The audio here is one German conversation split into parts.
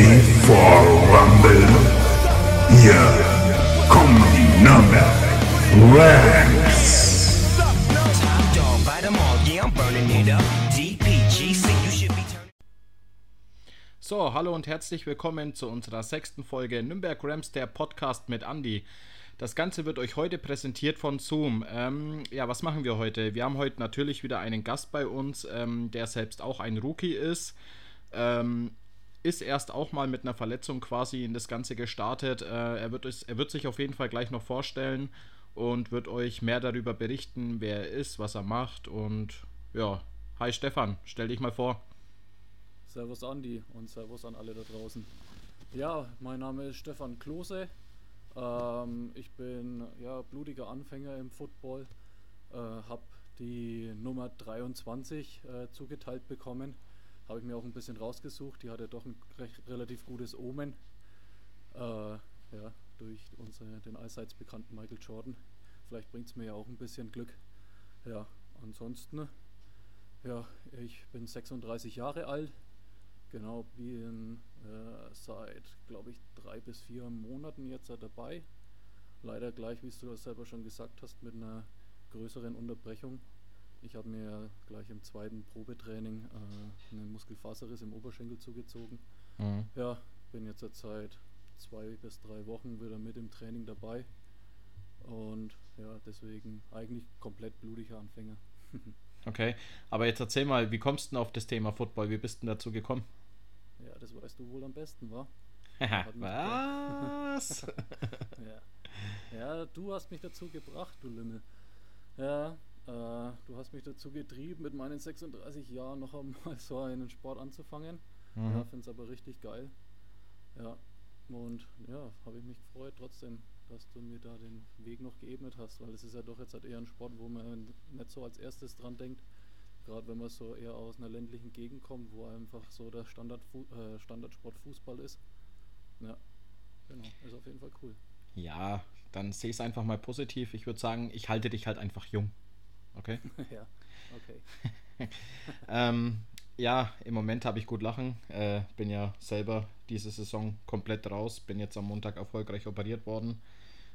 ready for Rumble? Hier kommen die be turning. So, hallo und herzlich willkommen zu unserer sechsten Folge Nürnberg Rams, der Podcast mit Andy. Das Ganze wird euch heute präsentiert von Zoom. Ähm, ja, was machen wir heute? Wir haben heute natürlich wieder einen Gast bei uns, ähm, der selbst auch ein Rookie ist. Ähm, ist erst auch mal mit einer Verletzung quasi in das Ganze gestartet. Äh, er, wird es, er wird sich auf jeden Fall gleich noch vorstellen und wird euch mehr darüber berichten, wer er ist, was er macht und ja. Hi Stefan, stell dich mal vor. Servus Andi und Servus an alle da draußen. Ja, mein Name ist Stefan Klose. Ähm, ich bin ja blutiger Anfänger im Football. Äh, habe die Nummer 23 äh, zugeteilt bekommen. Habe ich mir auch ein bisschen rausgesucht. Die hatte doch ein recht, relativ gutes Omen. Äh, ja, durch unsere, den allseits bekannten Michael Jordan. Vielleicht bringt es mir ja auch ein bisschen Glück. Ja, ansonsten, ja, ich bin 36 Jahre alt. Genau, bin äh, seit, glaube ich, drei bis vier Monaten jetzt dabei. Leider gleich, wie du das selber schon gesagt hast, mit einer größeren Unterbrechung. Ich habe mir gleich im zweiten Probetraining äh, einen Muskelfaserriss im Oberschenkel zugezogen. Mhm. Ja, bin jetzt seit zwei bis drei Wochen wieder mit im Training dabei. Und ja, deswegen eigentlich komplett blutiger Anfänger. Okay, aber jetzt erzähl mal, wie kommst du denn auf das Thema Football? Wie bist du denn dazu gekommen? Ja, das weißt du wohl am besten, wa? Was? Ja. ja, du hast mich dazu gebracht, du Lümmel. Ja, äh, du hast mich dazu getrieben, mit meinen 36 Jahren noch einmal so einen Sport anzufangen. Mhm. Ja, finde es aber richtig geil. Ja, und ja, habe ich mich gefreut trotzdem, dass du mir da den Weg noch geebnet hast, weil es ist ja doch jetzt halt eher ein Sport, wo man nicht so als erstes dran denkt. Gerade wenn man so eher aus einer ländlichen Gegend kommt, wo einfach so der Standard äh, Standardsport Fußball ist. Ja, genau, ist auf jeden Fall cool. Ja, dann sehe ich es einfach mal positiv. Ich würde sagen, ich halte dich halt einfach jung. Okay? ja, okay. ähm, ja, im Moment habe ich gut lachen. Äh, bin ja selber diese Saison komplett raus. Bin jetzt am Montag erfolgreich operiert worden.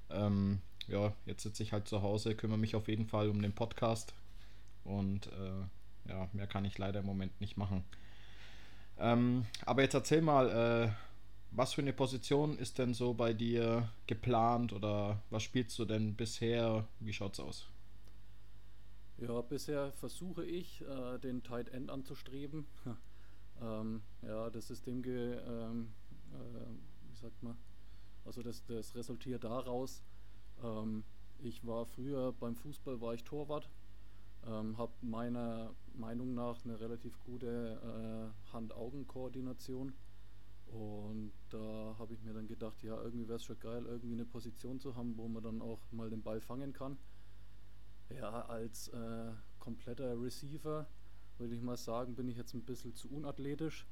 Ähm, ja, jetzt sitze ich halt zu Hause, kümmere mich auf jeden Fall um den Podcast. Und äh, ja, mehr kann ich leider im Moment nicht machen. Ähm, aber jetzt erzähl mal, äh, was für eine Position ist denn so bei dir geplant oder was spielst du denn bisher? Wie schaut's aus? Ja, bisher versuche ich, äh, den Tight End anzustreben. ähm, ja, das System, ge, ähm, äh, wie sagt man, also das, das resultiert daraus, ähm, ich war früher beim Fußball, war ich Torwart, ähm, habe meiner Meinung nach eine relativ gute äh, Hand-Augen-Koordination und da habe ich mir dann gedacht, ja, irgendwie wäre es schon geil, irgendwie eine Position zu haben, wo man dann auch mal den Ball fangen kann. Ja, als äh, kompletter Receiver würde ich mal sagen, bin ich jetzt ein bisschen zu unathletisch.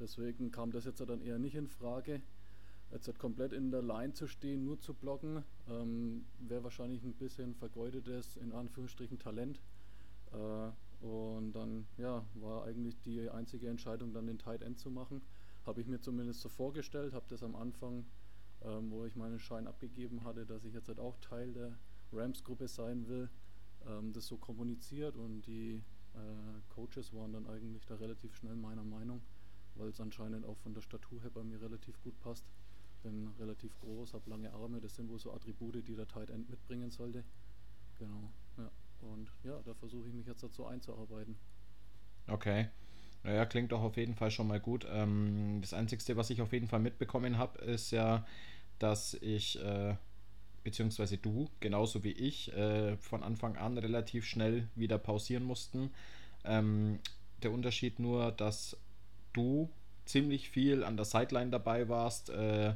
Deswegen kam das jetzt dann eher nicht in Frage. Jetzt halt komplett in der Line zu stehen, nur zu blocken, ähm, wäre wahrscheinlich ein bisschen vergeudetes, in Anführungsstrichen, Talent. Äh, und dann, ja, war eigentlich die einzige Entscheidung, dann den Tight End zu machen. Habe ich mir zumindest so vorgestellt, habe das am Anfang, ähm, wo ich meinen Schein abgegeben hatte, dass ich jetzt halt auch Teil der Rams-Gruppe sein will, ähm, das so kommuniziert und die äh, Coaches waren dann eigentlich da relativ schnell meiner Meinung, weil es anscheinend auch von der Statur her bei mir relativ gut passt. Bin relativ groß, habe lange Arme, das sind wohl so Attribute, die der Tight End mitbringen sollte. Genau, ja. Und ja, da versuche ich mich jetzt dazu einzuarbeiten. Okay. Naja, klingt doch auf jeden Fall schon mal gut. Ähm, das Einzige, was ich auf jeden Fall mitbekommen habe, ist ja, dass ich, äh, beziehungsweise du, genauso wie ich, äh, von Anfang an relativ schnell wieder pausieren mussten. Ähm, der Unterschied nur, dass du ziemlich viel an der Sideline dabei warst, äh,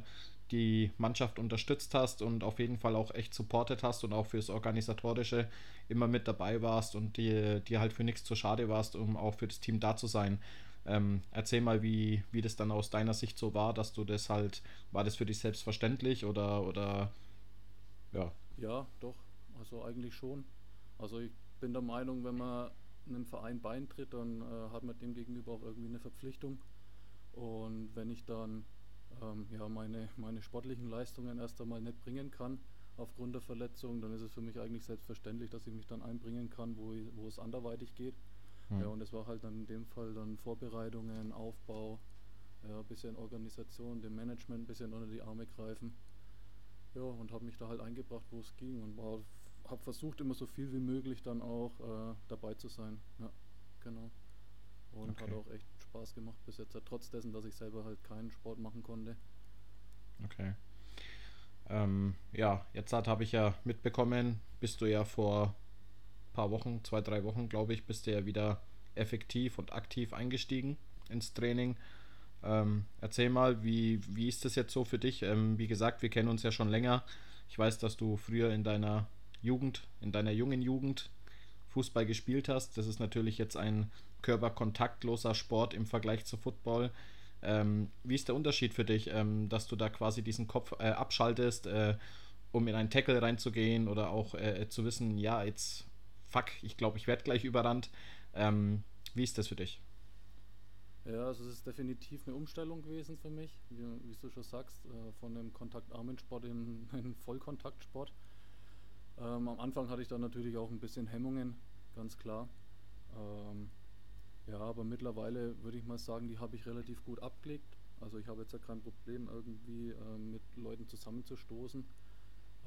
die Mannschaft unterstützt hast und auf jeden Fall auch echt supportet hast und auch fürs Organisatorische immer mit dabei warst und dir, dir halt für nichts zu schade warst, um auch für das Team da zu sein. Ähm, erzähl mal, wie, wie das dann aus deiner Sicht so war, dass du das halt, war das für dich selbstverständlich oder, oder ja. Ja, doch, also eigentlich schon. Also ich bin der Meinung, wenn man einem Verein beintritt, dann äh, hat man dem gegenüber auch irgendwie eine Verpflichtung. Und wenn ich dann ähm, ja, meine, meine sportlichen Leistungen erst einmal nicht bringen kann, aufgrund der Verletzung, dann ist es für mich eigentlich selbstverständlich, dass ich mich dann einbringen kann, wo, ich, wo es anderweitig geht. Hm. Ja, und es war halt dann in dem Fall dann Vorbereitungen, Aufbau, ja, ein bisschen Organisation, dem Management ein bisschen unter die Arme greifen. Ja, und habe mich da halt eingebracht, wo es ging und habe versucht, immer so viel wie möglich dann auch äh, dabei zu sein. Ja, genau. Und okay. hat auch echt Spaß gemacht bis jetzt, trotz dessen, dass ich selber halt keinen Sport machen konnte. Okay. Ähm, ja, jetzt habe ich ja mitbekommen, bist du ja vor ein paar Wochen, zwei, drei Wochen, glaube ich, bist du ja wieder effektiv und aktiv eingestiegen ins Training. Ähm, erzähl mal, wie, wie ist das jetzt so für dich? Ähm, wie gesagt, wir kennen uns ja schon länger. Ich weiß, dass du früher in deiner Jugend, in deiner jungen Jugend Fußball gespielt hast. Das ist natürlich jetzt ein körperkontaktloser Sport im Vergleich zu Football. Ähm, wie ist der Unterschied für dich, ähm, dass du da quasi diesen Kopf äh, abschaltest, äh, um in einen Tackle reinzugehen oder auch äh, zu wissen, ja, jetzt fuck, ich glaube, ich werde gleich überrannt. Ähm, wie ist das für dich? Ja, also es ist definitiv eine Umstellung gewesen für mich, wie, wie du schon sagst, äh, von einem kontaktarmen Sport in einen Vollkontaktsport. Ähm, am Anfang hatte ich da natürlich auch ein bisschen Hemmungen, ganz klar. Ähm, ja, aber mittlerweile würde ich mal sagen, die habe ich relativ gut abgelegt. Also ich habe jetzt ja kein Problem, irgendwie äh, mit Leuten zusammenzustoßen.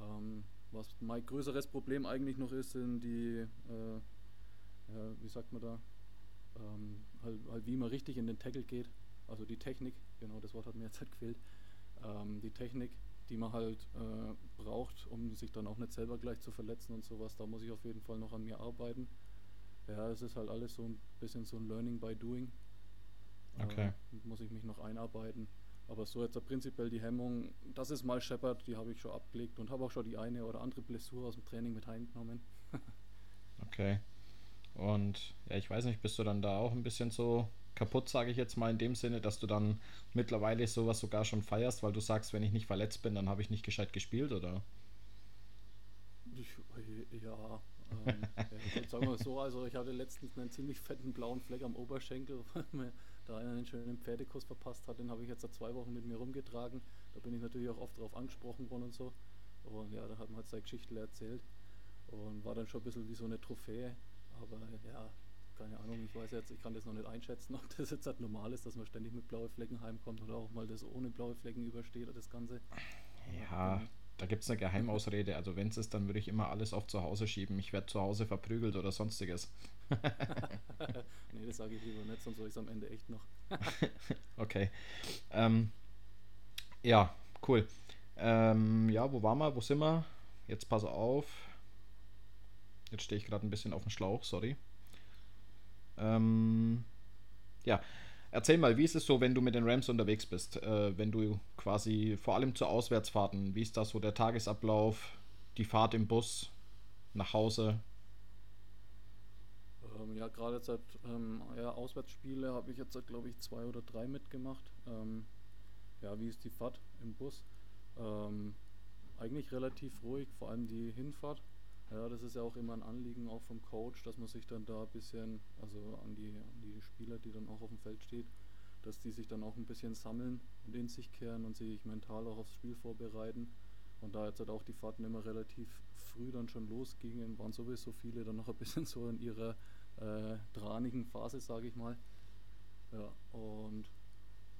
Ähm, was mein größeres Problem eigentlich noch ist, sind die, äh, ja, wie sagt man da, ähm, halt, halt, wie man richtig in den Tackle geht. Also die Technik, genau das Wort hat mir jetzt halt gefehlt. Ähm, die Technik, die man halt äh, braucht, um sich dann auch nicht selber gleich zu verletzen und sowas, da muss ich auf jeden Fall noch an mir arbeiten. Ja, es ist halt alles so ein bisschen so ein Learning by Doing. Okay. Äh, muss ich mich noch einarbeiten. Aber so jetzt prinzipiell die Hemmung, das ist mal Shepard, die habe ich schon abgelegt und habe auch schon die eine oder andere Blessur aus dem Training mit heimgenommen. okay. Und ja, ich weiß nicht, bist du dann da auch ein bisschen so kaputt, sage ich jetzt mal in dem Sinne, dass du dann mittlerweile sowas sogar schon feierst, weil du sagst, wenn ich nicht verletzt bin, dann habe ich nicht gescheit gespielt, oder? Ich, ja, ähm, ja, sagen wir so, also ich hatte letztens einen ziemlich fetten blauen Fleck am Oberschenkel, weil mir da einer einen schönen Pferdekuss verpasst hat. Den habe ich jetzt seit zwei Wochen mit mir rumgetragen. Da bin ich natürlich auch oft drauf angesprochen worden und so. Und ja, da hat man halt seine Geschichte erzählt. Und war dann schon ein bisschen wie so eine Trophäe. Aber ja, keine Ahnung, ich weiß jetzt, ich kann das noch nicht einschätzen, ob das jetzt halt normal ist, dass man ständig mit blauen Flecken heimkommt oder auch mal das ohne blaue Flecken übersteht, das Ganze. Ja, da gibt es eine Geheimausrede. Also wenn es ist, dann würde ich immer alles auf zu Hause schieben. Ich werde zu Hause verprügelt oder sonstiges. nee, das sage ich lieber nicht, sonst soll ich es am Ende echt noch. okay. Ähm, ja, cool. Ähm, ja, wo waren wir? Wo sind wir? Jetzt pass auf. Jetzt stehe ich gerade ein bisschen auf dem Schlauch, sorry. Ähm, ja, Erzähl mal, wie ist es so, wenn du mit den Rams unterwegs bist? Äh, wenn du quasi vor allem zu Auswärtsfahrten, wie ist das so der Tagesablauf, die Fahrt im Bus nach Hause? Ähm, ja, gerade seit ähm, ja, Auswärtsspiele habe ich jetzt, glaube ich, zwei oder drei mitgemacht. Ähm, ja, wie ist die Fahrt im Bus? Ähm, eigentlich relativ ruhig, vor allem die Hinfahrt. Ja, das ist ja auch immer ein Anliegen auch vom Coach, dass man sich dann da ein bisschen, also an die, an die Spieler, die dann auch auf dem Feld steht, dass die sich dann auch ein bisschen sammeln und in sich kehren und sich mental auch aufs Spiel vorbereiten. Und da jetzt halt auch die Fahrten immer relativ früh dann schon losgingen, waren sowieso viele dann noch ein bisschen so in ihrer äh, dranigen Phase, sage ich mal. Ja, und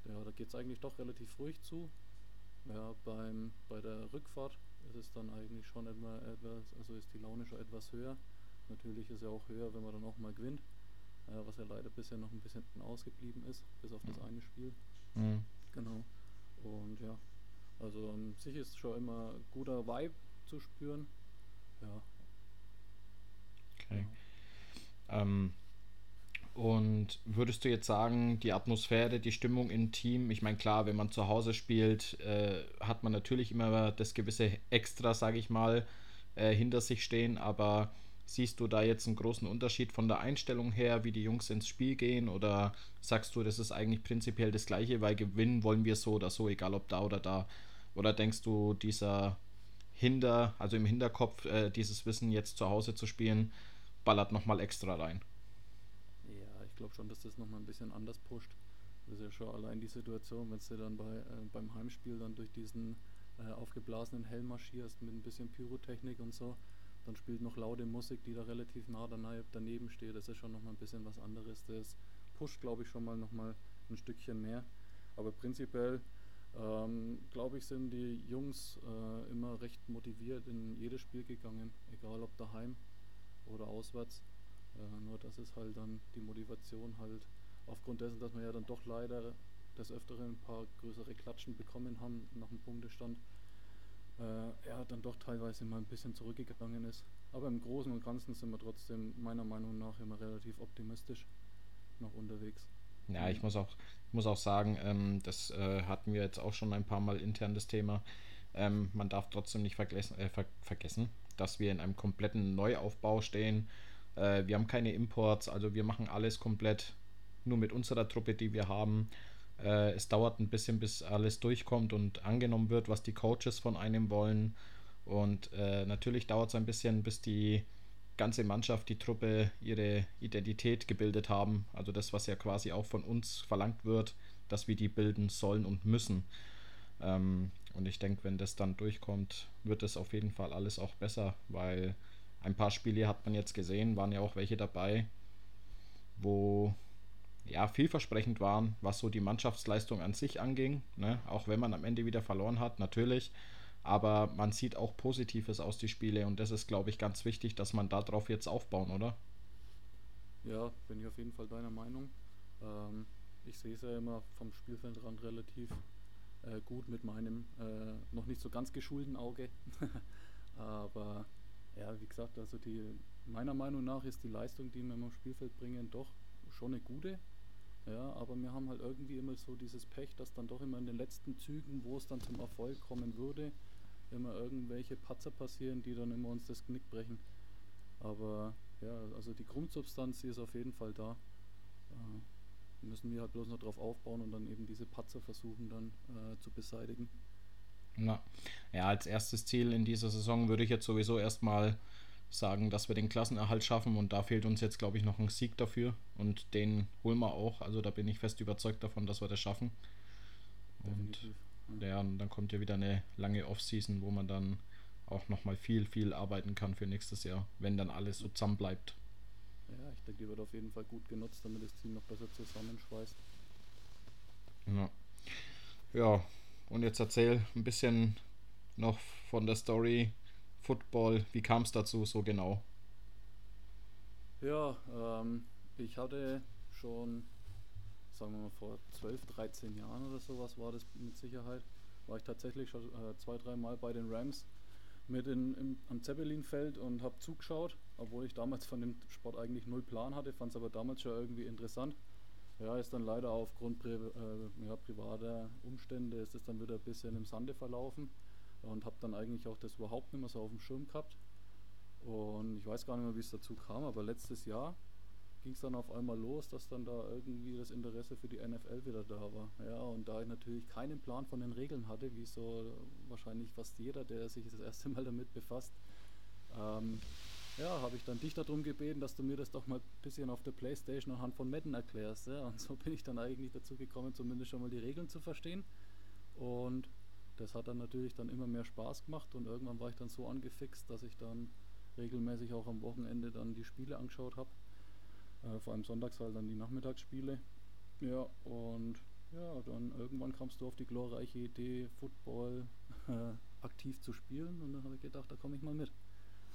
ja, da geht es eigentlich doch relativ ruhig zu. Ja, beim, bei der Rückfahrt ist es dann eigentlich schon etwa, etwas, also ist die Laune schon etwas höher. Natürlich ist er auch höher, wenn man dann auch mal gewinnt, äh, was ja leider bisher noch ein bisschen ausgeblieben ist, bis auf das eine Spiel. Mhm. Genau. Und ja, also an sich ist schon immer guter Vibe zu spüren. Ja. Okay. Ja. Ähm, und würdest du jetzt sagen, die Atmosphäre, die Stimmung im Team, ich meine, klar, wenn man zu Hause spielt, äh, hat man natürlich immer das gewisse Extra, sage ich mal, äh, hinter sich stehen, aber siehst du da jetzt einen großen Unterschied von der Einstellung her, wie die Jungs ins Spiel gehen, oder sagst du, das ist eigentlich prinzipiell das Gleiche, weil gewinnen wollen wir so oder so, egal ob da oder da, oder denkst du, dieser Hinter, also im Hinterkopf, äh, dieses Wissen jetzt zu Hause zu spielen, ballert nochmal extra rein? Ich glaube schon, dass das nochmal ein bisschen anders pusht. Das ist ja schon allein die Situation, wenn du dann bei, äh, beim Heimspiel dann durch diesen äh, aufgeblasenen Helm marschierst mit ein bisschen Pyrotechnik und so, dann spielt noch laute Musik, die da relativ nah daneben steht. Das ist schon nochmal ein bisschen was anderes. Das pusht, glaube ich, schon mal nochmal ein Stückchen mehr. Aber prinzipiell, ähm, glaube ich, sind die Jungs äh, immer recht motiviert in jedes Spiel gegangen, egal ob daheim oder auswärts. Nur das ist halt dann die Motivation halt aufgrund dessen, dass wir ja dann doch leider des Öfteren ein paar größere Klatschen bekommen haben nach dem Punktestand, äh, er dann doch teilweise mal ein bisschen zurückgegangen ist. Aber im Großen und Ganzen sind wir trotzdem meiner Meinung nach immer relativ optimistisch noch unterwegs. Ja, ich muss auch, muss auch sagen, ähm, das äh, hatten wir jetzt auch schon ein paar Mal intern das Thema. Ähm, man darf trotzdem nicht äh, ver vergessen, dass wir in einem kompletten Neuaufbau stehen. Äh, wir haben keine Imports, also wir machen alles komplett nur mit unserer Truppe, die wir haben. Äh, es dauert ein bisschen, bis alles durchkommt und angenommen wird, was die Coaches von einem wollen. Und äh, natürlich dauert es ein bisschen, bis die ganze Mannschaft, die Truppe ihre Identität gebildet haben. Also das, was ja quasi auch von uns verlangt wird, dass wir die bilden sollen und müssen. Ähm, und ich denke, wenn das dann durchkommt, wird es auf jeden Fall alles auch besser, weil ein paar Spiele hat man jetzt gesehen, waren ja auch welche dabei, wo ja vielversprechend waren, was so die Mannschaftsleistung an sich anging. Ne? Auch wenn man am Ende wieder verloren hat, natürlich. Aber man sieht auch Positives aus die Spiele und das ist, glaube ich, ganz wichtig, dass man darauf jetzt aufbauen, oder? Ja, bin ich auf jeden Fall deiner Meinung. Ähm, ich sehe es ja immer vom Spielfeldrand relativ äh, gut mit meinem äh, noch nicht so ganz geschulten Auge. Aber ja, wie gesagt, also die meiner Meinung nach ist die Leistung, die wir im Spielfeld bringen, doch schon eine gute. Ja, aber wir haben halt irgendwie immer so dieses Pech, dass dann doch immer in den letzten Zügen, wo es dann zum Erfolg kommen würde, immer irgendwelche Patzer passieren, die dann immer uns das Knick brechen. Aber ja, also die Grundsubstanz, die ist auf jeden Fall da. Äh, müssen wir halt bloß noch drauf aufbauen und dann eben diese Patzer versuchen dann äh, zu beseitigen. Na, ja, als erstes Ziel in dieser Saison würde ich jetzt sowieso erstmal sagen, dass wir den Klassenerhalt schaffen und da fehlt uns jetzt, glaube ich, noch ein Sieg dafür und den holen wir auch. Also da bin ich fest überzeugt davon, dass wir das schaffen. Und ja, und dann kommt ja wieder eine lange Offseason, wo man dann auch nochmal viel, viel arbeiten kann für nächstes Jahr, wenn dann alles so zusammen bleibt. Ja, ich denke, die wird auf jeden Fall gut genutzt, damit das Team noch besser zusammenschweißt. Ja. Ja, und jetzt erzähl ein bisschen noch von der Story Football. Wie kam es dazu so genau? Ja, ähm, ich hatte schon sagen wir mal vor 12, 13 Jahren oder sowas war das mit Sicherheit, war ich tatsächlich schon äh, zwei, drei Mal bei den Rams mit in, im, am Zeppelinfeld und habe zugeschaut, obwohl ich damals von dem Sport eigentlich null Plan hatte, fand es aber damals schon irgendwie interessant. Ja, ist dann leider aufgrund Pri äh, ja, privater Umstände ist es dann wieder ein bisschen im Sande verlaufen und habe dann eigentlich auch das überhaupt nicht mehr so auf dem Schirm gehabt. Und ich weiß gar nicht mehr, wie es dazu kam, aber letztes Jahr ging es dann auf einmal los, dass dann da irgendwie das Interesse für die NFL wieder da war. Ja, und da ich natürlich keinen Plan von den Regeln hatte, wie so wahrscheinlich fast jeder, der sich das erste Mal damit befasst, ähm, ja, habe ich dann dich darum gebeten, dass du mir das doch mal ein bisschen auf der Playstation anhand von Madden erklärst. Ja? Und so bin ich dann eigentlich dazu gekommen, zumindest schon mal die Regeln zu verstehen. Und das hat dann natürlich dann immer mehr Spaß gemacht und irgendwann war ich dann so angefixt, dass ich dann regelmäßig auch am Wochenende dann die Spiele angeschaut habe äh, vor allem sonntags halt dann die Nachmittagsspiele. Ja, und ja, dann irgendwann kamst du auf die glorreiche Idee, Football äh, aktiv zu spielen und dann habe ich gedacht, da komme ich mal mit.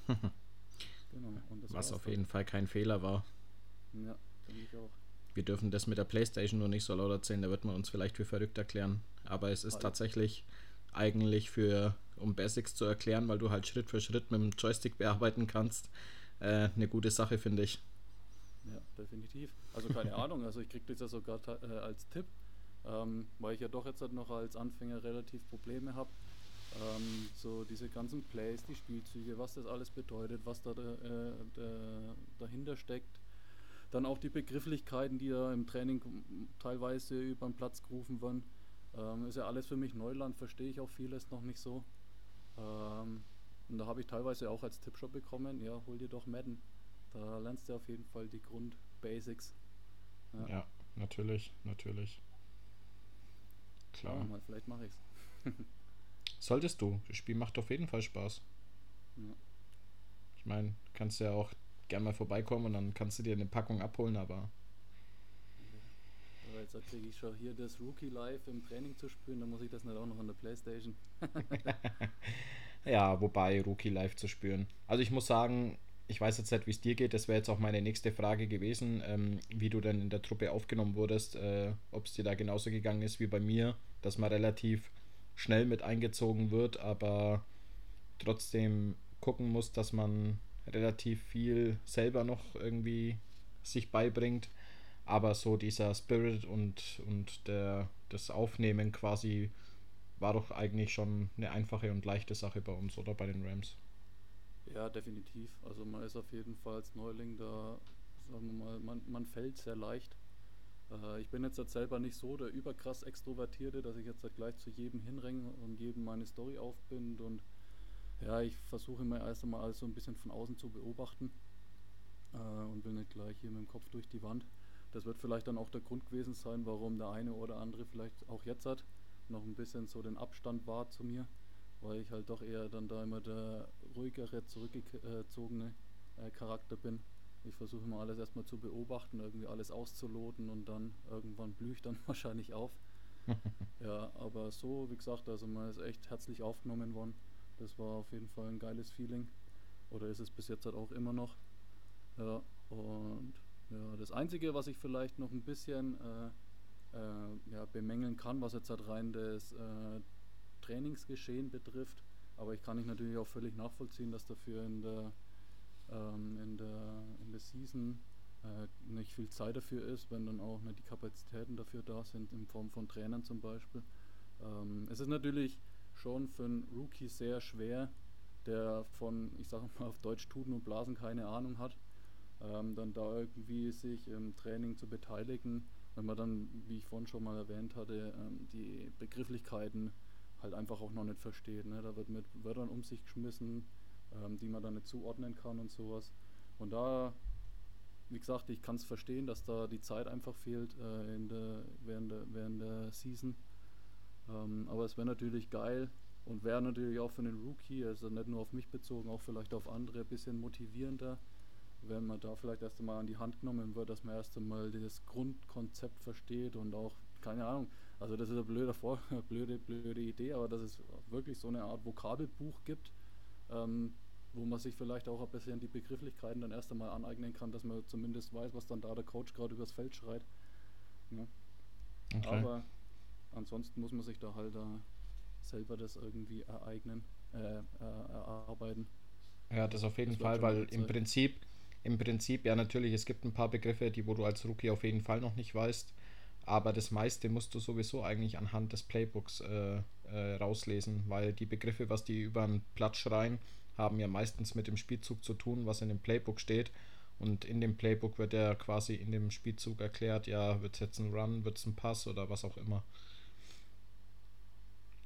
Was auf jeden Fall kein Fehler war. Ja, denke ich auch. Wir dürfen das mit der Playstation nur nicht so laut erzählen, da wird man uns vielleicht für verrückt erklären. Aber es ist halt. tatsächlich eigentlich für, um Basics zu erklären, weil du halt Schritt für Schritt mit dem Joystick bearbeiten kannst, äh, eine gute Sache, finde ich. Ja, definitiv. Also keine Ahnung, also ich kriege das ja sogar äh, als Tipp, ähm, weil ich ja doch jetzt halt noch als Anfänger relativ Probleme habe. Ähm, so diese ganzen Plays, die Spielzüge, was das alles bedeutet, was da äh, da, dahinter steckt. Dann auch die Begrifflichkeiten, die ja im Training teilweise über den Platz gerufen werden. Ähm, ist ja alles für mich Neuland, verstehe ich auch vieles noch nicht so. Ähm, und da habe ich teilweise auch als Tipp schon bekommen, ja, hol dir doch Madden. Da lernst du auf jeden Fall die Grundbasics. Ja. ja, natürlich, natürlich. Klar. Mal, vielleicht mache ich's. Solltest du. Das Spiel macht auf jeden Fall Spaß. Ja. Ich meine, kannst ja auch gerne mal vorbeikommen und dann kannst du dir eine Packung abholen, aber Aber jetzt kriege ich schon hier das Rookie Live im Training zu spielen, dann muss ich das nicht auch noch an der Playstation. ja, wobei Rookie live zu spüren. Also ich muss sagen, ich weiß jetzt nicht, wie es dir geht. Das wäre jetzt auch meine nächste Frage gewesen, ähm, wie du denn in der Truppe aufgenommen wurdest, äh, ob es dir da genauso gegangen ist wie bei mir, dass man relativ schnell mit eingezogen wird, aber trotzdem gucken muss, dass man relativ viel selber noch irgendwie sich beibringt. Aber so dieser Spirit und, und der, das Aufnehmen quasi war doch eigentlich schon eine einfache und leichte Sache bei uns oder bei den Rams. Ja, definitiv. Also man ist auf jeden Fall als Neuling da, sagen wir mal, man, man fällt sehr leicht. Äh, ich bin jetzt halt selber nicht so der überkrass Extrovertierte, dass ich jetzt halt gleich zu jedem hinrenne und jedem meine Story aufbind und ja, ich versuche immer erst einmal alles so ein bisschen von außen zu beobachten äh, und will nicht gleich hier mit dem Kopf durch die Wand. Das wird vielleicht dann auch der Grund gewesen sein, warum der eine oder andere vielleicht auch jetzt hat, noch ein bisschen so den Abstand war zu mir, weil ich halt doch eher dann da immer der ruhigere, zurückgezogene äh, Charakter bin. Ich versuche immer alles erstmal zu beobachten, irgendwie alles auszuloten und dann irgendwann blühe ich dann wahrscheinlich auf. ja, aber so, wie gesagt, also man ist echt herzlich aufgenommen worden. Das war auf jeden Fall ein geiles Feeling. Oder ist es bis jetzt halt auch immer noch. Ja, und ja, das Einzige, was ich vielleicht noch ein bisschen äh, äh, ja, bemängeln kann, was jetzt halt rein das äh, Trainingsgeschehen betrifft, aber ich kann ich natürlich auch völlig nachvollziehen, dass dafür in der, in der, in der Season äh, nicht viel Zeit dafür ist, wenn dann auch nicht die Kapazitäten dafür da sind, in Form von Trainern zum Beispiel. Ähm, es ist natürlich schon für einen Rookie sehr schwer, der von, ich sage mal auf Deutsch, Tuten und Blasen keine Ahnung hat, ähm, dann da irgendwie sich im Training zu beteiligen, wenn man dann, wie ich vorhin schon mal erwähnt hatte, ähm, die Begrifflichkeiten halt einfach auch noch nicht versteht. Ne? Da wird mit Wörtern um sich geschmissen, ähm, die man dann nicht zuordnen kann und sowas. Und da, wie gesagt, ich kann es verstehen, dass da die Zeit einfach fehlt äh, in der, während, der, während der Season. Ähm, aber es wäre natürlich geil und wäre natürlich auch für den Rookie, also nicht nur auf mich bezogen, auch vielleicht auf andere, ein bisschen motivierender, wenn man da vielleicht erst einmal an die Hand genommen wird, dass man erst einmal das Grundkonzept versteht und auch, keine Ahnung, also das ist eine blöde, blöde, blöde Idee, aber dass es wirklich so eine Art Vokabelbuch gibt, ähm, wo man sich vielleicht auch ein bisschen die Begrifflichkeiten dann erst einmal aneignen kann, dass man zumindest weiß, was dann da der Coach gerade übers Feld schreit. Ja. Okay. Aber ansonsten muss man sich da halt äh, selber das irgendwie ereignen, äh, äh, erarbeiten. Ja, das auf jeden das Fall, weil im Prinzip, im Prinzip, ja natürlich, es gibt ein paar Begriffe, die wo du als Rookie auf jeden Fall noch nicht weißt, aber das meiste musst du sowieso eigentlich anhand des Playbooks äh, äh, rauslesen, weil die Begriffe, was die über den Platz schreien, haben ja meistens mit dem Spielzug zu tun, was in dem Playbook steht. Und in dem Playbook wird ja quasi in dem Spielzug erklärt, ja, wird es jetzt ein Run, wird es ein Pass oder was auch immer.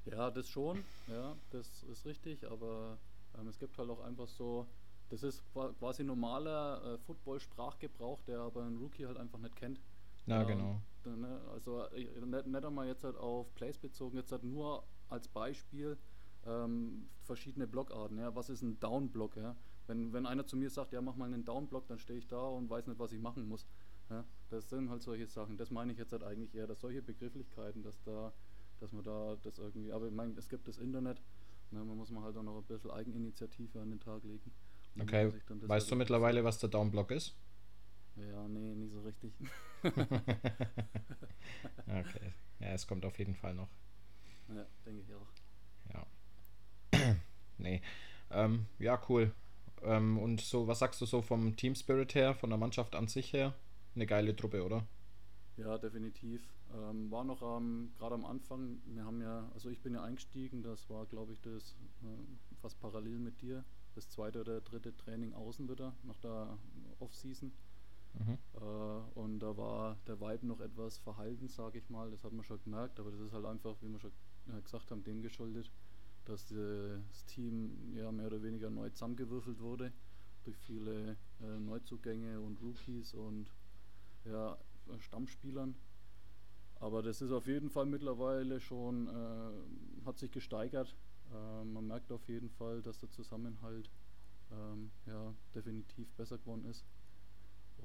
Ja, das schon, ja, das ist richtig, aber ähm, es gibt halt auch einfach so, das ist quasi normaler äh, Football-Sprachgebrauch, der aber ein Rookie halt einfach nicht kennt. Ja, ja genau. Ne, also nicht, nicht einmal jetzt halt auf Plays bezogen, jetzt halt nur als Beispiel ähm, verschiedene Blockarten. Ja. Was ist ein Down-Block? Ja? Wenn, wenn einer zu mir sagt, ja mach mal einen Down-Block, dann stehe ich da und weiß nicht, was ich machen muss. Ja. Das sind halt solche Sachen. Das meine ich jetzt halt eigentlich eher, dass solche Begrifflichkeiten, dass da dass man da das irgendwie, aber ich meine, es gibt das Internet, ne, man muss man halt auch noch ein bisschen Eigeninitiative an den Tag legen. Okay, weißt halt du mittlerweile, was der Downblock ist? Ja, nee, nicht so richtig. okay, ja, es kommt auf jeden Fall noch. Ja, denke ich auch. Ja. nee, ähm, ja, cool. Ähm, und so, was sagst du so vom Team Spirit her, von der Mannschaft an sich her? Eine geile Truppe, oder? Ja, definitiv. Ähm, war noch gerade am Anfang, wir haben ja, also ich bin ja eingestiegen, das war glaube ich das äh, fast parallel mit dir, das zweite oder dritte Training außen wieder, nach der Off-Season. Mhm. Äh, und da war der Vibe noch etwas verhalten, sage ich mal, das hat man schon gemerkt, aber das ist halt einfach, wie wir schon äh, gesagt haben, dem geschuldet, dass das Team ja mehr oder weniger neu zusammengewürfelt wurde durch viele äh, Neuzugänge und Rookies und ja, Stammspielern Aber das ist auf jeden Fall mittlerweile schon, äh, hat sich gesteigert. Äh, man merkt auf jeden Fall, dass der Zusammenhalt ähm, ja, definitiv besser geworden ist.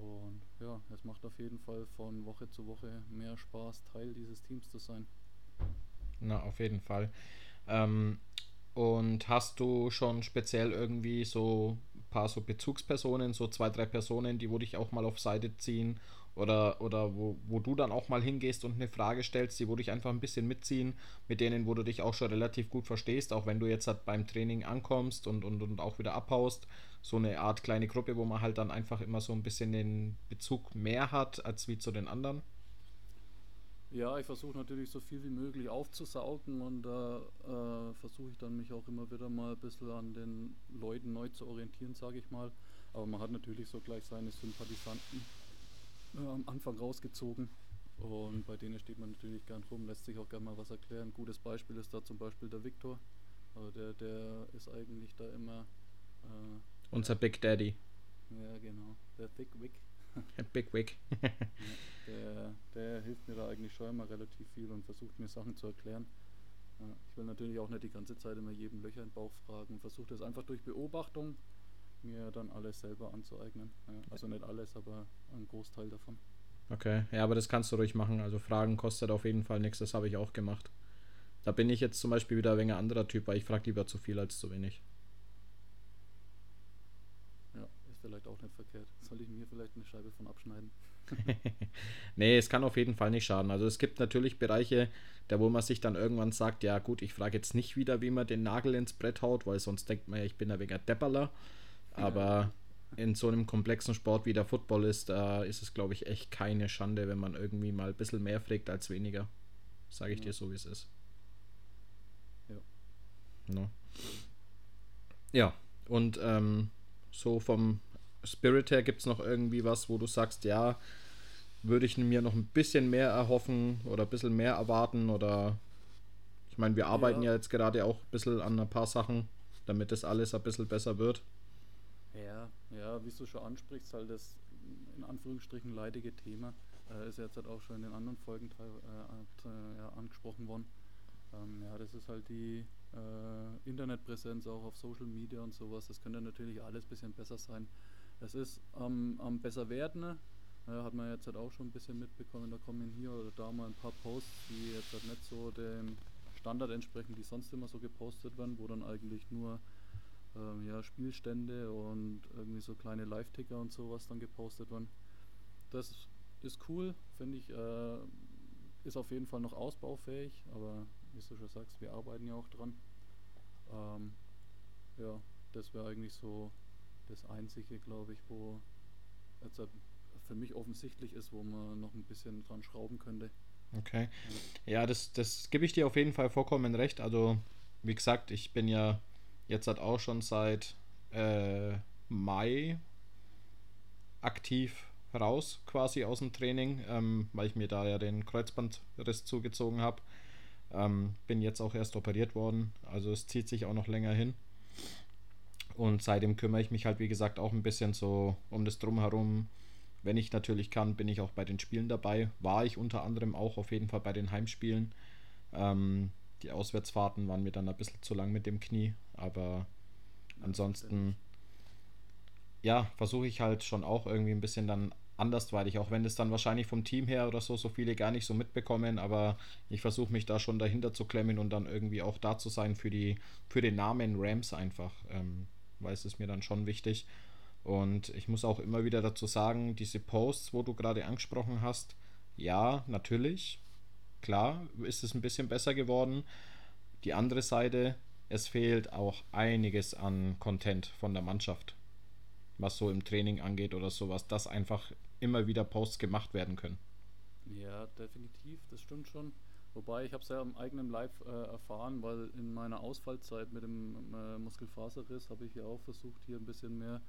Und ja, es macht auf jeden Fall von Woche zu Woche mehr Spaß, Teil dieses Teams zu sein. Na, auf jeden Fall. Ähm, und hast du schon speziell irgendwie so ein paar so Bezugspersonen, so zwei, drei Personen, die wo dich auch mal auf Seite ziehen oder, oder wo, wo du dann auch mal hingehst und eine Frage stellst, die wo dich einfach ein bisschen mitziehen, mit denen, wo du dich auch schon relativ gut verstehst, auch wenn du jetzt halt beim Training ankommst und, und, und auch wieder abhaust. So eine Art kleine Gruppe, wo man halt dann einfach immer so ein bisschen den Bezug mehr hat als wie zu den anderen. Ja, ich versuche natürlich so viel wie möglich aufzusaugen und da äh, versuche ich dann mich auch immer wieder mal ein bisschen an den Leuten neu zu orientieren, sage ich mal. Aber man hat natürlich so gleich seine Sympathisanten äh, am Anfang rausgezogen und bei denen steht man natürlich gern rum, lässt sich auch gerne mal was erklären. Ein gutes Beispiel ist da zum Beispiel der Viktor. Also der, der ist eigentlich da immer. Äh, Unser Big Daddy. Ja, genau. Der Thick Wick. Big Wick. Ja, der, der hilft mir da eigentlich schon immer relativ viel und versucht mir Sachen zu erklären. Ja, ich will natürlich auch nicht die ganze Zeit immer jedem Löcher in den Bauch fragen. Versuche das einfach durch Beobachtung mir dann alles selber anzueignen. Ja, also nicht alles, aber ein Großteil davon. Okay, ja, aber das kannst du ruhig machen. Also Fragen kostet auf jeden Fall nichts, das habe ich auch gemacht. Da bin ich jetzt zum Beispiel wieder ein wenig anderer Typ, weil ich frage lieber zu viel als zu wenig. Ja, ist vielleicht auch nicht verkehrt. Soll ich mir vielleicht eine Scheibe von abschneiden? nee, es kann auf jeden Fall nicht schaden. Also es gibt natürlich Bereiche, da wo man sich dann irgendwann sagt, ja gut, ich frage jetzt nicht wieder, wie man den Nagel ins Brett haut, weil sonst denkt man ja, ich bin ein wenig Depperler. Aber in so einem komplexen Sport wie der Football ist, da ist es, glaube ich, echt keine Schande, wenn man irgendwie mal ein bisschen mehr fragt als weniger. Sage ich Ja. dir so, wie es ist. Ja. No. Ja, und ähm, so vom Spirit her gibt es noch irgendwie was, wo du sagst, ja, würde ich mir noch ein bisschen mehr erhoffen oder ein bisschen mehr erwarten oder ich meine, wir arbeiten ja. Ja. jetzt gerade auch ein bisschen an ein paar Sachen, damit das alles ein bisschen besser wird. Ja, ja, wie du schon ansprichst, halt das in Anführungsstrichen leidige Thema äh, ist jetzt halt auch schon in den anderen Folgen äh, äh, ja, angesprochen worden. Ähm, ja, das ist halt die äh, Internetpräsenz auch auf Social Media und sowas. Das könnte natürlich alles ein bisschen besser sein. Es ist am am besser werden. ne? Hat man jetzt halt auch schon ein bisschen mitbekommen. Da kommen hier oder da mal ein paar Posts, die jetzt halt nicht so dem Standard entsprechen, die sonst immer so gepostet werden, wo dann eigentlich nur ähm, ja, Spielstände und irgendwie so kleine Live-Ticker und sowas dann gepostet werden. Das ist cool, finde ich. Äh, ist auf jeden Fall noch ausbaufähig, aber wie du schon sagst, wir arbeiten ja auch dran. Ähm, ja, das wäre eigentlich so das Einzige, glaube ich, wo jetzt für mich offensichtlich ist, wo man noch ein bisschen dran schrauben könnte. Okay. Ja, das, das gebe ich dir auf jeden Fall vollkommen recht. Also, wie gesagt, ich bin ja jetzt halt auch schon seit äh, Mai aktiv raus, quasi aus dem Training, ähm, weil ich mir da ja den Kreuzbandriss zugezogen habe. Ähm, bin jetzt auch erst operiert worden, also es zieht sich auch noch länger hin. Und seitdem kümmere ich mich halt, wie gesagt, auch ein bisschen so um das Drumherum. Wenn ich natürlich kann, bin ich auch bei den Spielen dabei. War ich unter anderem auch auf jeden Fall bei den Heimspielen. Ähm, die Auswärtsfahrten waren mir dann ein bisschen zu lang mit dem Knie, aber ansonsten, ja, versuche ich halt schon auch irgendwie ein bisschen dann andersweitig, auch wenn das dann wahrscheinlich vom Team her oder so so viele gar nicht so mitbekommen, aber ich versuche mich da schon dahinter zu klemmen und dann irgendwie auch da zu sein für die für den Namen Rams einfach, ähm, weil es ist mir dann schon wichtig. Und ich muss auch immer wieder dazu sagen, diese Posts, wo du gerade angesprochen hast, ja, natürlich, klar, ist es ein bisschen besser geworden. Die andere Seite, es fehlt auch einiges an Content von der Mannschaft, was so im Training angeht oder sowas, dass einfach immer wieder Posts gemacht werden können. Ja, definitiv, das stimmt schon. Wobei ich habe es ja am eigenen Live äh, erfahren, weil in meiner Ausfallzeit mit dem äh, Muskelfaserriss habe ich ja auch versucht, hier ein bisschen mehr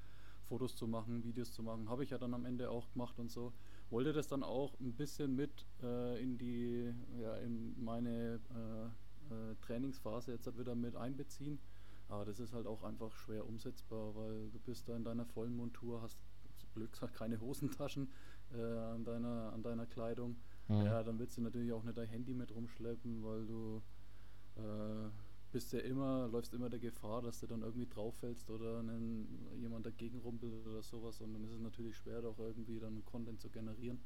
Fotos zu machen, Videos zu machen. Habe ich ja dann am Ende auch gemacht und so. Wollte das dann auch ein bisschen mit äh, in die, ja, in meine äh, äh, Trainingsphase jetzt halt wieder mit einbeziehen. Aber das ist halt auch einfach schwer umsetzbar, weil du bist da in deiner vollen Montur, hast blöd gesagt keine Hosentaschen äh, an, deiner, an deiner Kleidung Mhm. Ja, dann willst du natürlich auch nicht dein Handy mit rumschleppen, weil du äh, bist ja immer, läufst immer der Gefahr, dass du dann irgendwie drauf fällst oder einen, jemand dagegen rumpelt oder sowas und dann ist es natürlich schwer, auch irgendwie dann Content zu generieren.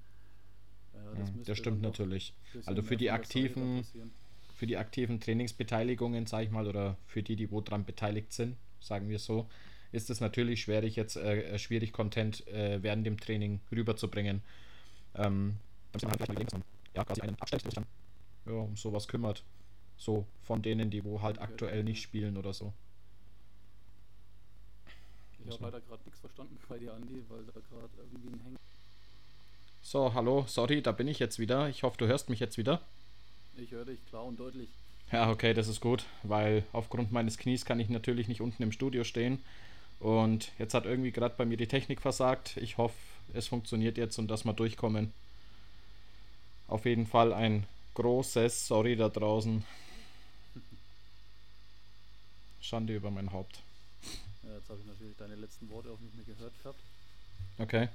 Ja, Mhm, das, müsste stimmt dann doch natürlich. Also für die aktiven, für die aktiven Trainingsbeteiligungen, sag ich mal, oder für die, die wo dran beteiligt sind, sagen wir so, ist es natürlich schwierig, jetzt äh, schwierig Content äh, während dem Training rüberzubringen. Ähm, da müssen wir halt vielleicht mal überlegen, dass man ja quasi einen abstellt, der sich dann ja, um sowas kümmert. So von denen, die wo halt aktuell nicht spielen oder so. Ich habe leider gerade nichts verstanden bei dir, Andi, weil da gerade irgendwie ein Hänger. So, hallo, sorry, da bin ich jetzt wieder. Ich hoffe, du hörst mich jetzt wieder. Ich höre dich klar und deutlich. Ja, okay, das ist gut, weil aufgrund meines Knies kann ich natürlich nicht unten im Studio stehen. Und jetzt hat irgendwie gerade bei mir die Technik versagt. Ich hoffe, es funktioniert jetzt und dass wir durchkommen. Auf jeden Fall ein großes Sorry da draußen. Schande über mein Haupt. Ja, jetzt habe ich natürlich deine letzten Worte auch nicht mehr gehört gehabt. Okay.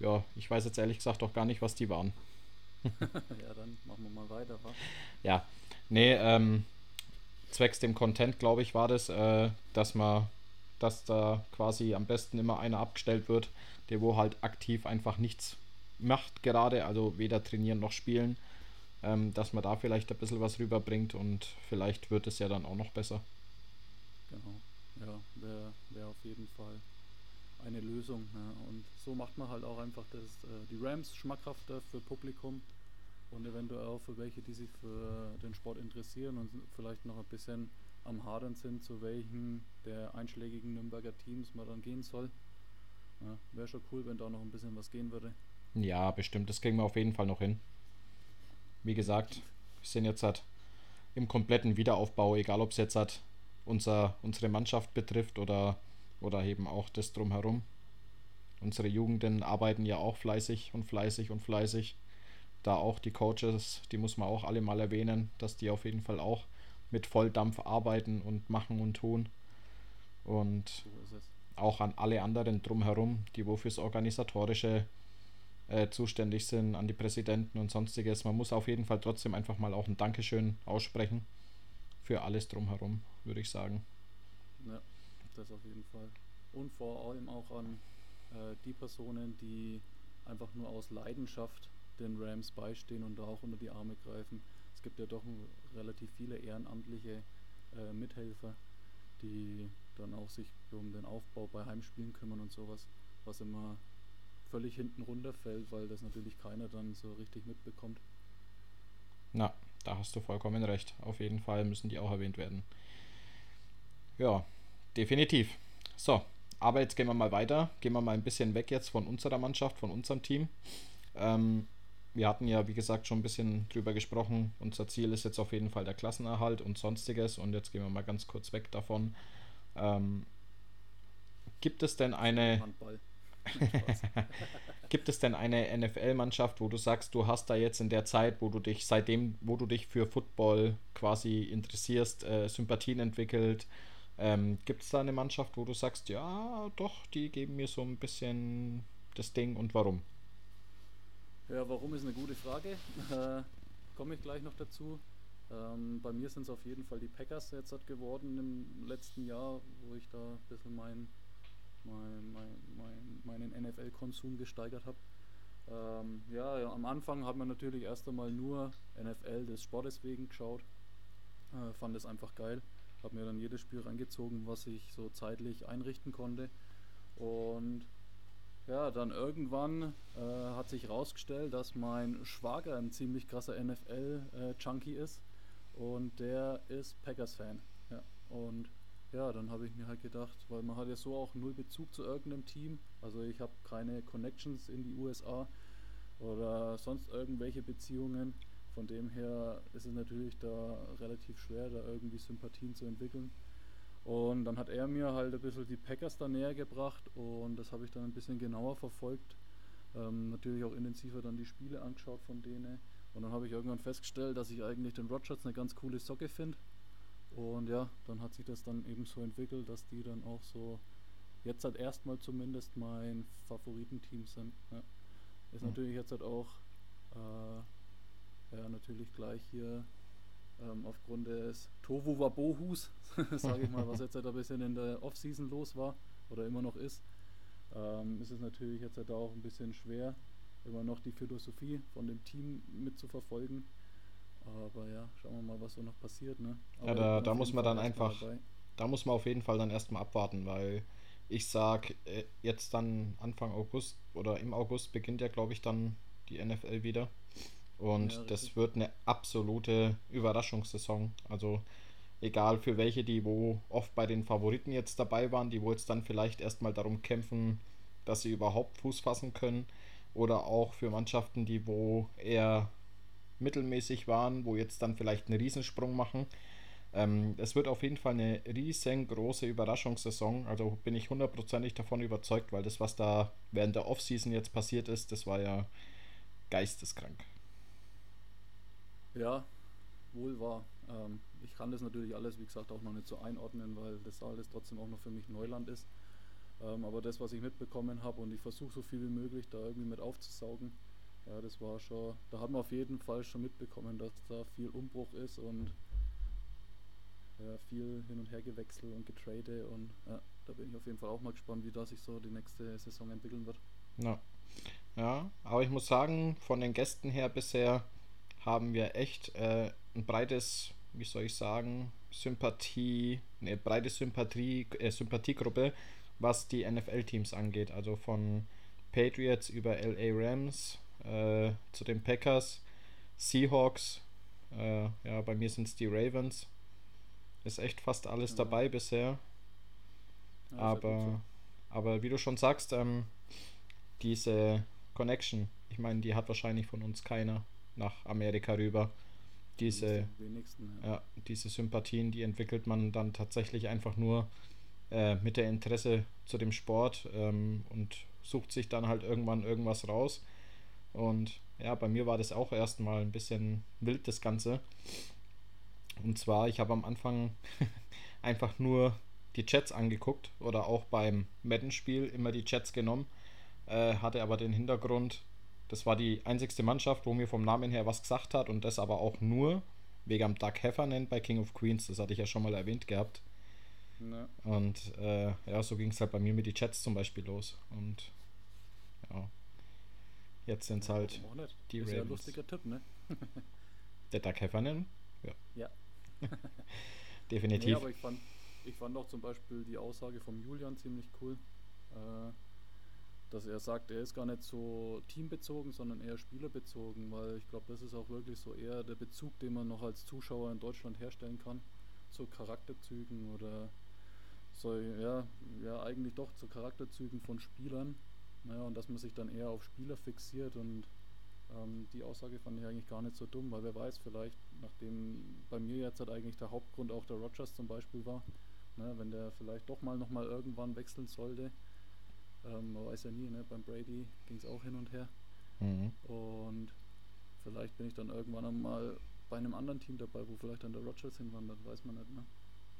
Ja, ich weiß jetzt ehrlich gesagt auch gar nicht, was die waren. ja, dann machen wir mal weiter, wa? Ja, nee, ähm, zwecks dem Content, glaube ich, war das, äh, dass man, dass da quasi am besten immer einer abgestellt wird, der wo halt aktiv einfach nichts macht gerade, also weder trainieren noch spielen, ähm, dass man da vielleicht ein bisschen was rüberbringt und vielleicht wird es ja dann auch noch besser. Genau. Ja, wäre wär auf jeden Fall eine Lösung. Ja. Und so macht man halt auch einfach das, äh, die Rams schmackhafter für Publikum und eventuell auch für welche, die sich für den Sport interessieren und vielleicht noch ein bisschen am Hadern sind, zu welchen der einschlägigen Nürnberger Teams man dann gehen soll. Ja, Wäre schon cool, wenn da noch ein bisschen was gehen würde. Ja, bestimmt, das kriegen wir auf jeden Fall noch hin. Wie gesagt, wir sind jetzt halt im kompletten Wiederaufbau, egal ob es jetzt halt unser, unsere Mannschaft betrifft oder, oder eben auch das drumherum. Unsere Jugenden arbeiten ja auch fleißig und fleißig und fleißig. Da auch die Coaches, die muss man auch alle mal erwähnen, dass die auf jeden Fall auch mit Volldampf arbeiten und machen und tun. Und auch an alle anderen drumherum, die wo fürs Organisatorische äh, zuständig sind, an die Präsidenten und sonstiges. Man muss auf jeden Fall trotzdem einfach mal auch ein Dankeschön aussprechen für alles drumherum, würde ich sagen. Ja, das auf jeden Fall. Und vor allem auch an äh, die Personen, die einfach nur aus Leidenschaft den Rams beistehen und da auch unter die Arme greifen. Es gibt ja doch relativ viele ehrenamtliche äh, Mithelfer, die dann auch sich um den Aufbau bei Heimspielen kümmern und sowas, was immer völlig hinten runterfällt, weil das natürlich keiner dann so richtig mitbekommt. Na, da hast du vollkommen recht. Auf jeden Fall müssen die auch erwähnt werden. Ja, definitiv. So, aber jetzt gehen wir mal weiter. Gehen wir mal ein bisschen weg jetzt von unserer Mannschaft, von unserem Team. Ähm, wir hatten ja, wie gesagt, schon ein bisschen drüber gesprochen. Unser Ziel ist jetzt auf jeden Fall der Klassenerhalt und sonstiges. Und jetzt gehen wir mal ganz kurz weg davon. Ähm, gibt es denn eine. Gibt es denn eine NFL-Mannschaft, wo du sagst, du hast da jetzt in der Zeit, wo du dich, seitdem, wo du dich für Football quasi interessierst, äh, Sympathien entwickelt? Ähm, Gibt es da eine Mannschaft, wo du sagst, ja, doch, die geben mir so ein bisschen das Ding und warum? Ja, warum ist eine gute Frage. Äh, Komme ich gleich noch dazu. Ähm, bei mir sind es auf jeden Fall die Packers jetzt hat geworden im letzten Jahr, wo ich da ein bisschen mein, mein, mein, mein, meinen NFL-Konsum gesteigert habe. Ähm, ja, ja, am Anfang hat man natürlich erst einmal nur NFL des Sportes wegen geschaut. Äh, fand es einfach geil. Habe mir dann jedes Spiel reingezogen, was ich so zeitlich einrichten konnte. Und ja, dann irgendwann äh, hat sich herausgestellt, dass mein Schwager ein ziemlich krasser NFL-Junkie ist und der ist Packers-Fan. Ja, und ja, dann habe ich mir halt gedacht, weil man hat ja so auch null Bezug zu irgendeinem Team, also ich habe keine Connections in die USA oder sonst irgendwelche Beziehungen. Von dem her ist es natürlich da relativ schwer, da irgendwie Sympathien zu entwickeln. Und dann hat er mir halt ein bisschen die Packers da näher gebracht und das habe ich dann ein bisschen genauer verfolgt. Ähm, natürlich auch intensiver dann die Spiele angeschaut von denen. Und dann habe ich irgendwann festgestellt, dass ich eigentlich den Rogers eine ganz coole Socke finde. Und ja, dann hat sich das dann eben so entwickelt, dass die dann auch so jetzt halt erstmal zumindest mein Favoritenteam sind. Ja. Ist Mhm. natürlich jetzt halt auch Äh, ja, natürlich gleich hier ähm, aufgrund des Tovu Wabohus, sage ich mal, was jetzt halt ein bisschen in der Offseason los war oder immer noch ist, ähm, ist es natürlich jetzt halt auch ein bisschen schwer, immer noch die Philosophie von dem Team mitzuverfolgen. Aber ja, schauen wir mal, was so noch passiert. Ne? ja, da, da muss man dann einfach, da muss man auf jeden Fall dann erstmal abwarten, weil ich sag, äh, jetzt dann Anfang August oder im August beginnt ja, glaube ich, dann die NFL wieder. Und ja, das wird eine absolute Überraschungssaison. Also egal für welche, die wo oft bei den Favoriten jetzt dabei waren, die wo jetzt dann vielleicht erstmal darum kämpfen, dass sie überhaupt Fuß fassen können. Oder auch für Mannschaften, die wo eher mittelmäßig waren, wo jetzt dann vielleicht einen Riesensprung machen. Ähm, es wird auf jeden Fall eine riesengroße Überraschungssaison. Also bin ich hundertprozentig davon überzeugt, weil das, was da während der Offseason jetzt passiert ist, das war ja geisteskrank. Ja, wohl wahr. Ähm, ich kann das natürlich alles, wie gesagt, auch noch nicht so einordnen, weil das alles trotzdem auch noch für mich Neuland ist. Ähm, aber das, was ich mitbekommen habe und ich versuche so viel wie möglich da irgendwie mit aufzusaugen, ja, das war schon, da haben wir auf jeden Fall schon mitbekommen, dass da viel Umbruch ist und ja, viel hin und her gewechselt und getrade und ja, da bin ich auf jeden Fall auch mal gespannt, wie das sich so die nächste Saison entwickeln wird. Ja. ja, aber ich muss sagen, von den Gästen her bisher haben wir echt äh, ein breites, wie soll ich sagen, Sympathie, eine breite Sympathie, äh, Sympathiegruppe, was die NFL-Teams angeht. Also von Patriots über LA Rams, äh, zu den Packers, Seahawks, äh, ja, bei mir sind es die Ravens. Ist echt fast alles ja. dabei bisher. Ja, aber, aber wie du schon sagst, ähm, diese Connection, ich meine, die hat wahrscheinlich von uns keiner nach Amerika rüber. Diese, ja. ja. diese Sympathien, die entwickelt man dann tatsächlich einfach nur äh, mit der Interesse zu dem Sport ähm, und sucht sich dann halt irgendwann irgendwas raus. Und ja, bei mir war das auch erstmal ein bisschen wild, das Ganze. Und zwar, ich habe am Anfang einfach nur die Chats angeguckt oder auch beim Madden-Spiel immer die Chats genommen, äh, hatte aber den Hintergrund, das war die einzigste Mannschaft, wo mir vom Namen her was gesagt hat und das aber auch nur wegen am Doug Heffernan bei King of Queens, das hatte ich ja schon mal erwähnt gehabt. Ne. Und äh, ja, so ging es halt bei mir mit den Chats zum Beispiel los. Und ja, Jetzt sind es ja, halt die ist Ravens. Ja ein lustiger Typ, ne? Der Doug Heffernan? Ja. Ja. Definitiv. Nee, aber ich fand, ich fand auch zum Beispiel die Aussage vom Julian ziemlich cool. Äh, dass er sagt, er ist gar nicht so teambezogen, sondern eher spielerbezogen, weil ich glaube, das ist auch wirklich so eher der Bezug, den man noch als Zuschauer in Deutschland herstellen kann, zu Charakterzügen oder so, ja, ja, eigentlich doch zu Charakterzügen von Spielern, naja, und dass man sich dann eher auf Spieler fixiert und ähm, die Aussage fand ich eigentlich gar nicht so dumm, weil wer weiß, vielleicht, nachdem bei mir jetzt halt eigentlich der Hauptgrund auch der Rogers zum Beispiel war, ne, wenn der vielleicht doch mal nochmal irgendwann wechseln sollte, ähm, man weiß ja nie, ne, beim Brady ging es auch hin und her. Mhm. Und vielleicht bin ich dann irgendwann einmal bei einem anderen Team dabei, wo vielleicht dann der Rogers hinwandert, weiß man nicht, ne?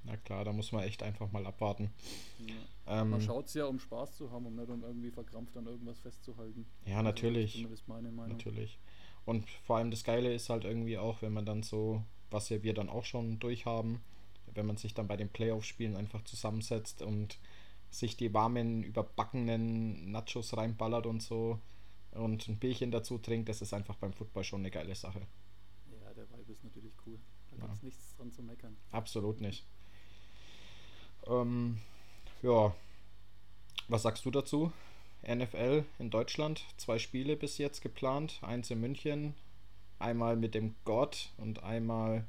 Na klar, da muss man echt einfach mal abwarten. Ja. Ähm, man schaut es ja, um Spaß zu haben, um nicht um irgendwie verkrampft an irgendwas festzuhalten. Ja, also natürlich. Das ist meine Meinung. Natürlich. Und vor allem das Geile ist halt irgendwie auch, wenn man dann so, was ja wir dann auch schon durchhaben, wenn man sich dann bei den Playoff-Spielen einfach zusammensetzt und sich die warmen, überbackenen Nachos reinballert und so und ein Bierchen dazu trinkt, das ist einfach beim Football schon eine geile Sache. Ja, der Vibe ist natürlich cool. Da ja. gibt es nichts dran zu meckern. Absolut nicht. Ähm, ja, was sagst du dazu? NFL in Deutschland, zwei Spiele bis jetzt geplant, eins in München, einmal mit dem Gott und einmal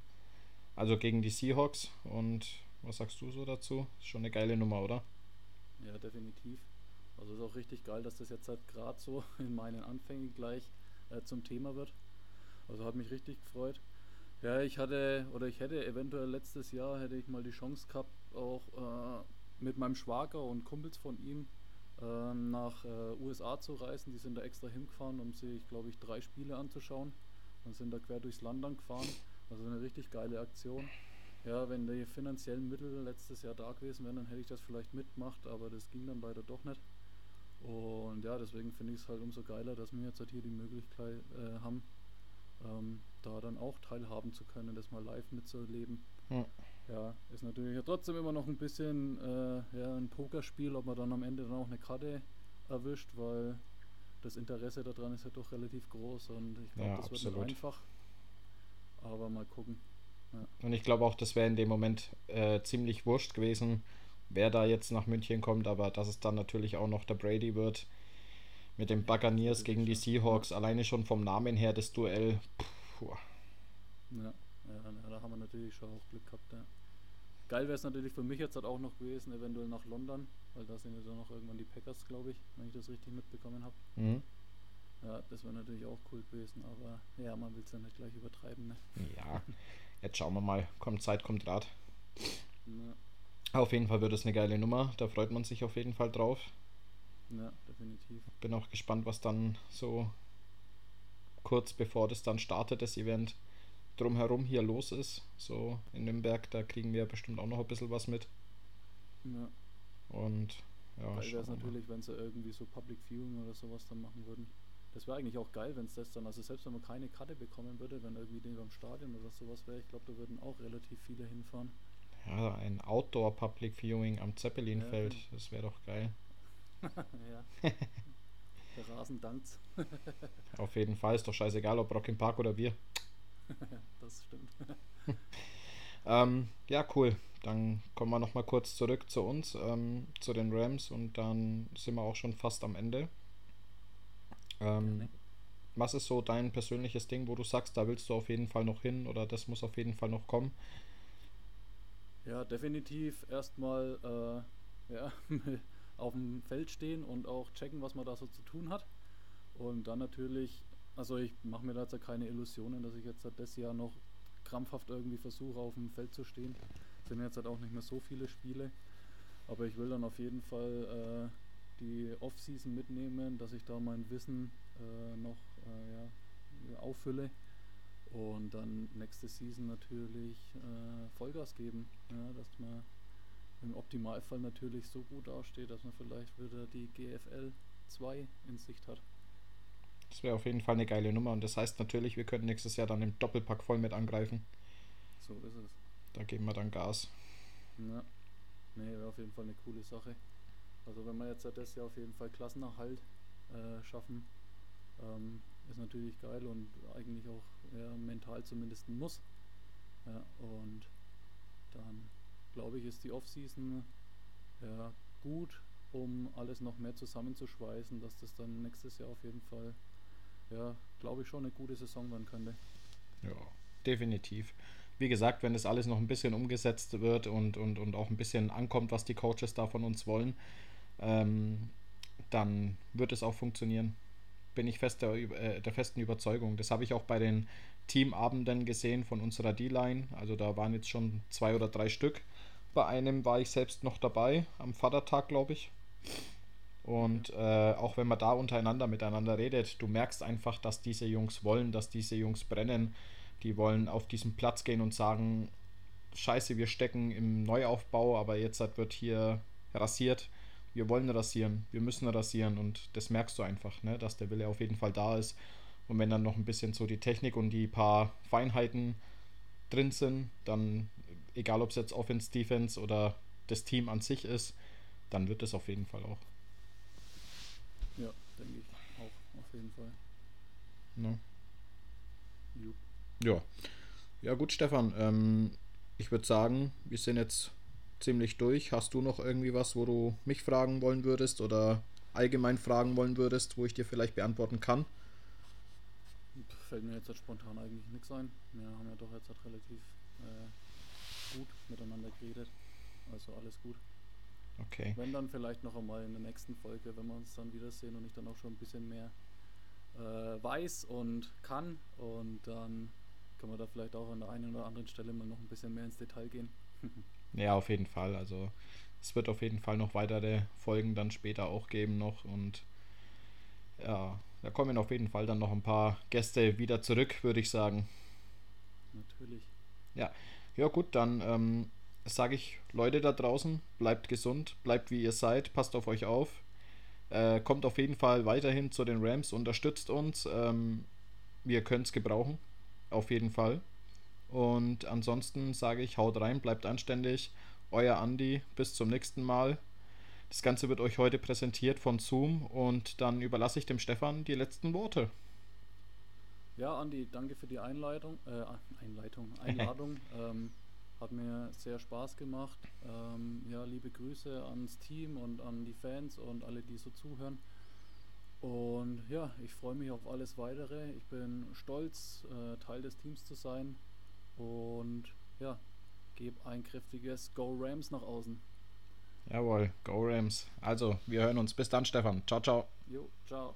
also gegen die Seahawks. Und was sagst du so dazu? Ist schon eine geile Nummer, oder? Ja, definitiv. Also ist auch richtig geil, dass das jetzt halt gerade so in meinen Anfängen gleich äh, zum Thema wird. Also hat mich richtig gefreut. Ja, ich hatte oder ich hätte eventuell letztes Jahr hätte ich mal die Chance gehabt, auch äh, mit meinem Schwager und Kumpels von ihm äh, nach USA zu reisen. Die sind da extra hingefahren, um sich, glaube ich, drei Spiele anzuschauen und sind da quer durchs Land dann gefahren. Also eine richtig geile Aktion. Ja, wenn die finanziellen Mittel letztes Jahr da gewesen wären, dann hätte ich das vielleicht mitgemacht, aber das ging dann leider doch nicht. Und ja, deswegen finde ich es halt umso geiler, dass wir jetzt halt hier die Möglichkeit äh, haben, ähm, da dann auch teilhaben zu können, das mal live mitzuerleben. Ja. Ja, ist natürlich ja trotzdem immer noch ein bisschen äh, ja, ein Pokerspiel, ob man dann am Ende dann auch eine Karte erwischt, weil das Interesse daran ist ja doch relativ groß und ich glaube, Ja, das wird absolut. nicht einfach. Aber mal gucken. Und ich glaube auch, das wäre in dem Moment äh, ziemlich wurscht gewesen, wer da jetzt nach München kommt, aber dass es dann natürlich auch noch der Brady wird mit den Buccaneers gegen die Seahawks, alleine schon vom Namen her das Duell. Puh. Ja, ja, ja da haben wir natürlich schon auch Glück gehabt. Ja. Geil wäre es natürlich für mich jetzt halt auch noch gewesen, eventuell nach London, weil da sind ja dann noch irgendwann die Packers, glaube ich, wenn ich das richtig mitbekommen habe. Mhm. Ja, das wäre natürlich auch cool gewesen, aber ja, man will es ja nicht gleich übertreiben. Ne? Ja, jetzt schauen wir mal. Kommt Zeit, kommt Rat. Ja, Auf jeden Fall wird es eine geile Nummer. Da freut man sich auf jeden Fall drauf. ja, definitiv. Bin auch gespannt, was dann so kurz bevor das dann startet, das Event drumherum hier los ist. So in Nürnberg, da kriegen wir bestimmt auch noch ein bisschen was mit. Ja. Und ja, Geil wäre es natürlich, wenn sie irgendwie so Public Viewing oder sowas dann machen würden. Das wäre eigentlich auch geil, wenn es das dann, also selbst wenn man keine Karte bekommen würde, wenn irgendwie die beim Stadion oder sowas wäre, ich glaube, da würden auch relativ viele hinfahren. Ja, ein Outdoor Public Viewing am Zeppelinfeld, Ja. das wäre doch geil. ja. Der Rasen dankt's. Auf jeden Fall ist doch scheißegal, ob Rock im Park oder wir. Das stimmt. Ähm, ja, cool. Dann kommen wir nochmal kurz zurück zu uns, ähm, zu den Rams und dann sind wir auch schon fast am Ende. Ähm, was ist so dein persönliches Ding, wo du sagst, da willst du auf jeden Fall noch hin oder das muss auf jeden Fall noch kommen? Ja, definitiv erstmal äh, ja, auf dem Feld stehen und auch checken, was man da so zu tun hat. Und dann natürlich, also ich mache mir da jetzt ja keine Illusionen, dass ich jetzt halt das Jahr noch krampfhaft irgendwie versuche, auf dem Feld zu stehen. Sind jetzt halt auch nicht mehr so viele Spiele. Aber ich will dann auf jeden Fall äh, die Off-Season mitnehmen, dass ich da mein Wissen äh, noch äh, ja, auffülle. Und dann nächste Season natürlich äh, Vollgas geben, ja, dass man im Optimalfall natürlich so gut dasteht, dass man vielleicht wieder die GFL 2 in Sicht hat. Das wäre auf jeden Fall eine geile Nummer und das heißt natürlich, wir können nächstes Jahr dann im Doppelpack voll mit angreifen. So ist es. Da geben wir dann Gas. Ja. Nee, wäre auf jeden Fall eine coole Sache. Also wenn wir jetzt das Jahr auf jeden Fall Klassenerhalt äh, schaffen, ähm, ist natürlich geil und eigentlich auch ja, mental zumindest ein Muss. Ja, und dann glaube ich, ist die Offseason ja, gut, um alles noch mehr zusammenzuschweißen, dass das dann nächstes Jahr auf jeden Fall, ja, glaube ich, schon eine gute Saison werden könnte. Ja, definitiv. Wie gesagt, wenn das alles noch ein bisschen umgesetzt wird und, und, und auch ein bisschen ankommt, was die Coaches da von uns wollen, ähm, dann wird es auch funktionieren. Bin ich fest der, äh, der festen Überzeugung. Das habe ich auch bei den Teamabenden gesehen von unserer D-Line. Also da waren jetzt schon zwei oder drei Stück. Bei einem war ich selbst noch dabei, am Vatertag, glaube ich. Und äh, auch wenn man da untereinander miteinander redet, du merkst einfach, dass diese Jungs wollen, dass diese Jungs brennen. Die wollen auf diesen Platz gehen und sagen, scheiße, wir stecken im Neuaufbau, aber jetzt wird hier rasiert. Wir wollen rasieren, wir müssen rasieren und das merkst du einfach, ne, dass der Wille auf jeden Fall da ist. Und wenn dann noch ein bisschen so die Technik und die paar Feinheiten drin sind, dann egal ob es jetzt Offense, Defense oder das Team an sich ist, dann wird es auf jeden Fall auch. Ja, denke ich auch, auf jeden Fall. Ne? Ja. Ja, gut, Stefan. Ähm, ich würde sagen, wir sind jetzt ziemlich durch. Hast du noch irgendwie was, wo du mich fragen wollen würdest oder allgemein fragen wollen würdest, wo ich dir vielleicht beantworten kann? Fällt mir jetzt halt spontan eigentlich nichts ein. Wir haben ja doch jetzt halt relativ äh, gut miteinander geredet. Also alles gut. Okay. Wenn dann vielleicht noch einmal in der nächsten Folge, wenn wir uns dann wiedersehen und ich dann auch schon ein bisschen mehr äh, weiß und kann. Und dann können wir da vielleicht auch an der einen oder anderen Stelle mal noch ein bisschen mehr ins Detail gehen. Ja, auf jeden Fall. Also es wird auf jeden Fall noch weitere Folgen dann später auch geben noch und ja, da kommen auf jeden Fall dann noch ein paar Gäste wieder zurück, würde ich sagen. Natürlich. Ja, gut, dann ähm, sage ich, Leute da draußen, bleibt gesund, bleibt wie ihr seid, passt auf euch auf. Äh, kommt auf jeden Fall weiterhin zu den Rams, unterstützt uns. Ähm, wir können es gebrauchen. Auf jeden Fall. Und ansonsten sage ich, haut rein, bleibt anständig. Euer Andi, bis zum nächsten Mal. Das Ganze wird euch heute präsentiert von Zoom und dann überlasse ich dem Stefan die letzten Worte. Ja, Andi, danke für die Einleitung, äh, Einleitung, Einladung. ähm, hat mir sehr Spaß gemacht. Ähm, ja, liebe Grüße ans Team und an die Fans und alle, die so zuhören. Und ja, ich freue mich auf alles weitere. Ich bin stolz, äh, Teil des Teams zu sein. Und ja, gebe ein kräftiges Go Rams nach außen. Jawohl, Go Rams. Also, wir hören uns. Bis dann, Stefan. Ciao, ciao. Jo, ciao.